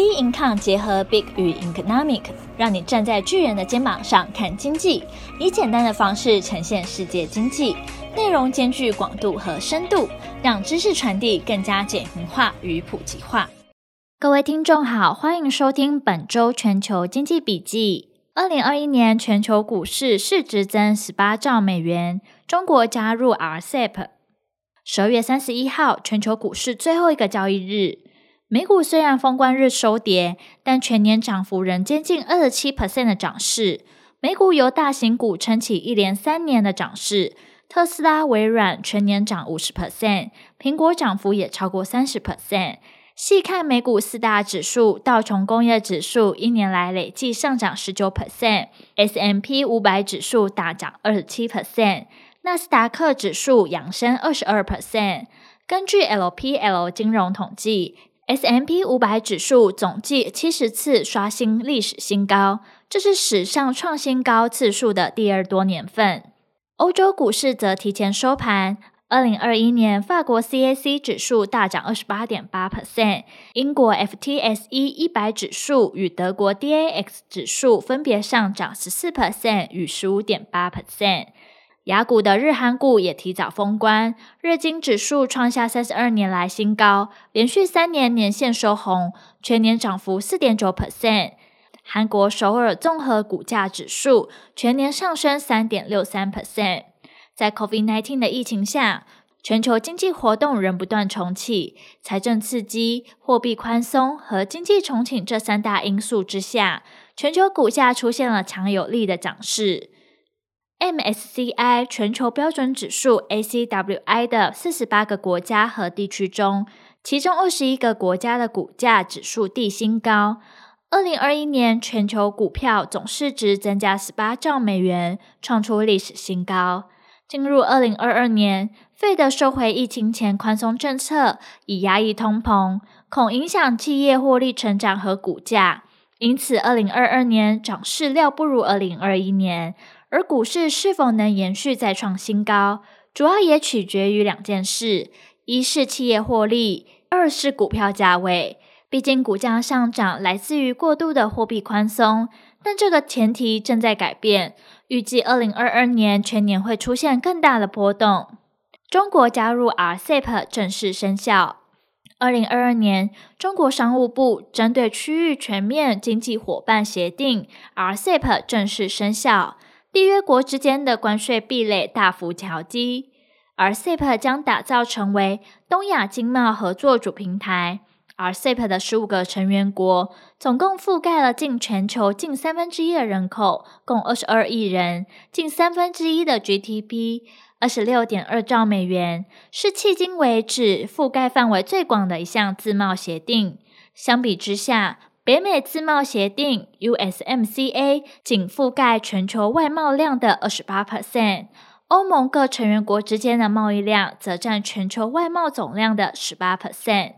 Bincom 结合 Big 与 Economic，让你站在巨人的肩膀上看经济，以简单的方式呈现世界经济，内容兼具广度和深度，让知识传递更加简明化与普及化。各位听众好，欢迎收听本周全球经济笔记。二零二一年全球股市市值增十八兆美元，中国加入 RCEP。十二月三十一号，全球股市最后一个交易日。美股虽然封关日收跌，但全年涨幅仍接近二十七 percent 的涨势。美股由大型股撑起一连三年的涨势，特斯拉、微软全年涨五十 percent，苹果涨幅也超过三十 percent。细看美股四大指数，道琼工业指数一年来累计上涨十九 percent，S M P 五百指数大涨二十七 percent，纳斯达克指数扬升二十二 percent。根据 LPL 金融统计。S M P 五百指数总计七十次刷新历史新高，这是史上创新高次数的第二多年份。欧洲股市则提前收盘。二零二一年，法国 CAC 指数大涨二十八点八 percent，英国 FTSE 一百指数与德国 DAX 指数分别上涨十四 percent 与十五点八 percent。雅股的日韩股也提早封关，日经指数创下三十二年来新高，连续三年年线收红，全年涨幅四点九 percent。韩国首尔综合股价指数全年上升三点六三 percent。在 COVID-19 的疫情下，全球经济活动仍不断重启，财政刺激、货币宽松和经济重启这三大因素之下，全球股价出现了强有力的涨势。MSCI 全球标准指数 ACWI 的四十八个国家和地区中，其中二十一个国家的股价指数地新高。二零二一年全球股票总市值增加十八兆美元，创出历史新高。进入二零二二年，Fed 收回疫情前宽松政策，以压抑通膨，恐影响企业获利成长和股价。因此，二零二二年涨势料不如二零二一年。而股市是否能延续再创新高，主要也取决于两件事：一是企业获利，二是股票价位。毕竟股价上涨来自于过度的货币宽松，但这个前提正在改变。预计二零二二年全年会出现更大的波动。中国加入 RCEP 正式生效。二零二二年，中国商务部针对区域全面经济伙伴协定 RCEP 正式生效。缔约国之间的关税壁垒大幅调低，而 CEP 将打造成为东亚经贸合作主平台。而 CEP 的十五个成员国总共覆盖了近全球近三分之一的人口，共二十二亿人，近三分之一的 GDP，二十六点二兆美元，是迄今为止覆盖范围最广的一项自贸协定。相比之下，北美自贸协定 USMCA 仅覆盖全球外贸量的二十八 percent，欧盟各成员国之间的贸易量则占全球外贸总量的十八 percent。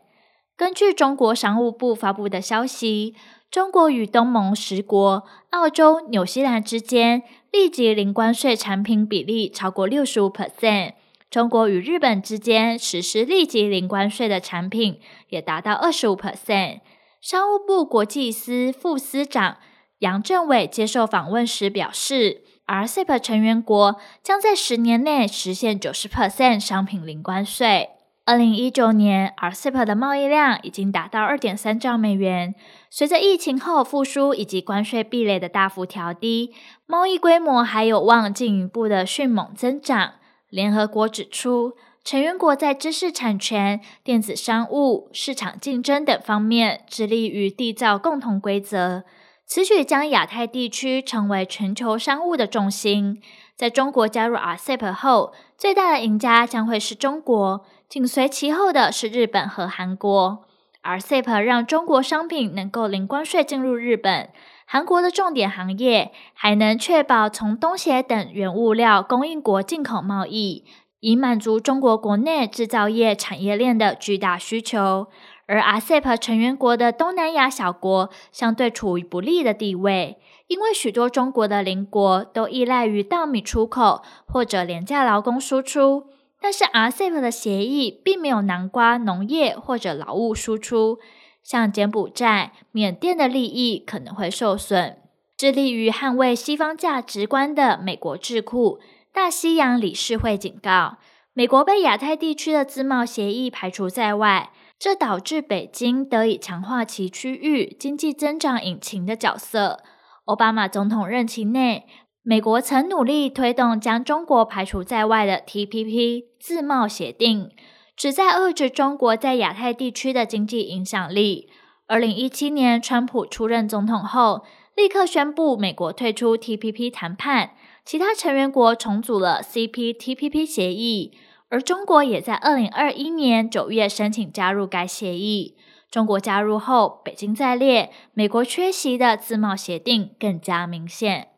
根据中国商务部发布的消息，中国与东盟十国、澳洲、纽西兰之间立即零关税产品比例超过六十五 percent，中国与日本之间实施立即零关税的产品也达到二十五 percent。商务部国际司副司长杨正伟接受访问时表示，RCEP 成员国将在十年内实现九十 percent 商品零关税。二零一九年，RCEP 的贸易量已经达到二点三兆美元。随着疫情后复苏以及关税壁垒的大幅调低，贸易规模还有望进一步的迅猛增长。联合国指出，成员国在知识产权、电子商务、市场竞争等方面致力于缔造共同规则，此举将亚太地区成为全球商务的重心。在中国加入 RCEP 后，最大的赢家将会是中国，紧随其后的是日本和韩国。RCEP 让中国商品能够零关税进入日本、韩国的重点行业，还能确保从东协等原物料供应国进口贸易。以满足中国国内制造业产业链的巨大需求，而 RCEP 成员国的东南亚小国相对处于不利的地位，因为许多中国的邻国都依赖于稻米出口或者廉价劳工输出，但是 RCEP 的协议并没有南瓜农业或者劳务输出，像柬埔寨、缅甸的利益可能会受损。致力于捍卫西方价值观的美国智库大西洋理事会警告，美国被亚太地区的自贸协议排除在外，这导致北京得以强化其区域经济增长引擎的角色。奥巴马总统任期内，美国曾努力推动将中国排除在外的 TPP 自贸协定，旨在遏制中国在亚太地区的经济影响力。二零一七年，川普出任总统后，立刻宣布美国退出 TPP 谈判，其他成员国重组了 CPTPP 协议，而中国也在二零二一年九月申请加入该协议。中国加入后，北京在列，美国缺席的自贸协定更加明显。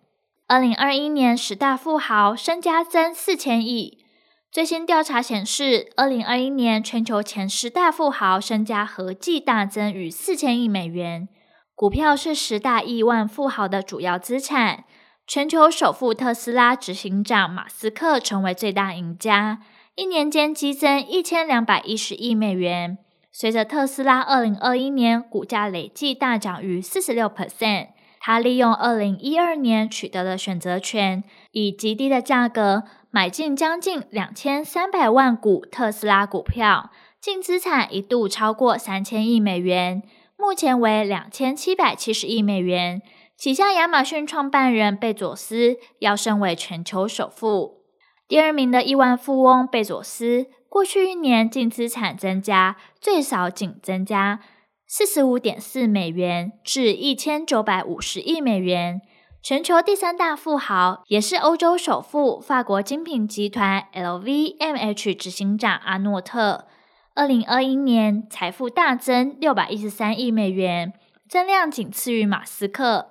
二零二一年十大富豪身家增四千亿，最新调查显示，二零二一年全球前十大富豪身家合计大增逾四千亿美元。股票是十大亿万富豪的主要资产。全球首富特斯拉执行长马斯克成为最大赢家，一年间激增一千两百一十亿美元。随着特斯拉二零二一年股价累计大涨逾四十六 percent，他利用二零一二年取得的选择权，以极低的价格买进将近两千三百万股特斯拉股票，净资产一度超过三千亿美元。目前为两千七百七十亿美元。旗下亚马逊创办人贝佐斯要升为全球首富。第二名的亿万富翁贝佐斯，过去一年净资产增加最少仅增加四十五点四美元，至一千九百五十亿美元。全球第三大富豪，也是欧洲首富，法国精品集团 LVMH 执行长阿诺特。二零二一年财富大增六百一十三亿美元，增量仅次于马斯克。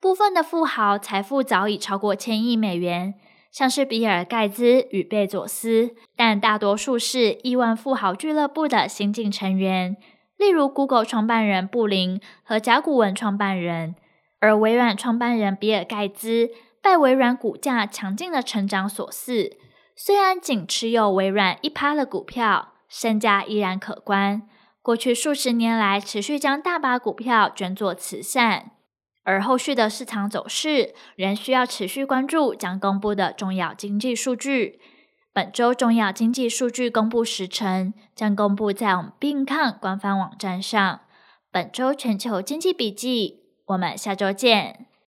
部分的富豪财富早已超过千亿美元，像是比尔盖茨与贝佐斯，但大多数是亿万富豪俱乐部的新晋成员，例如 Google 创办人布林和甲骨文创办人。而微软创办人比尔盖茨拜微软股价强劲的成长所赐，虽然仅持有微软一趴的股票。身价依然可观。过去数十年来，持续将大把股票捐作慈善，而后续的市场走势仍需要持续关注将公布的重要经济数据。本周重要经济数据公布时程将公布在我们并看官方网站上。本周全球经济笔记，我们下周见。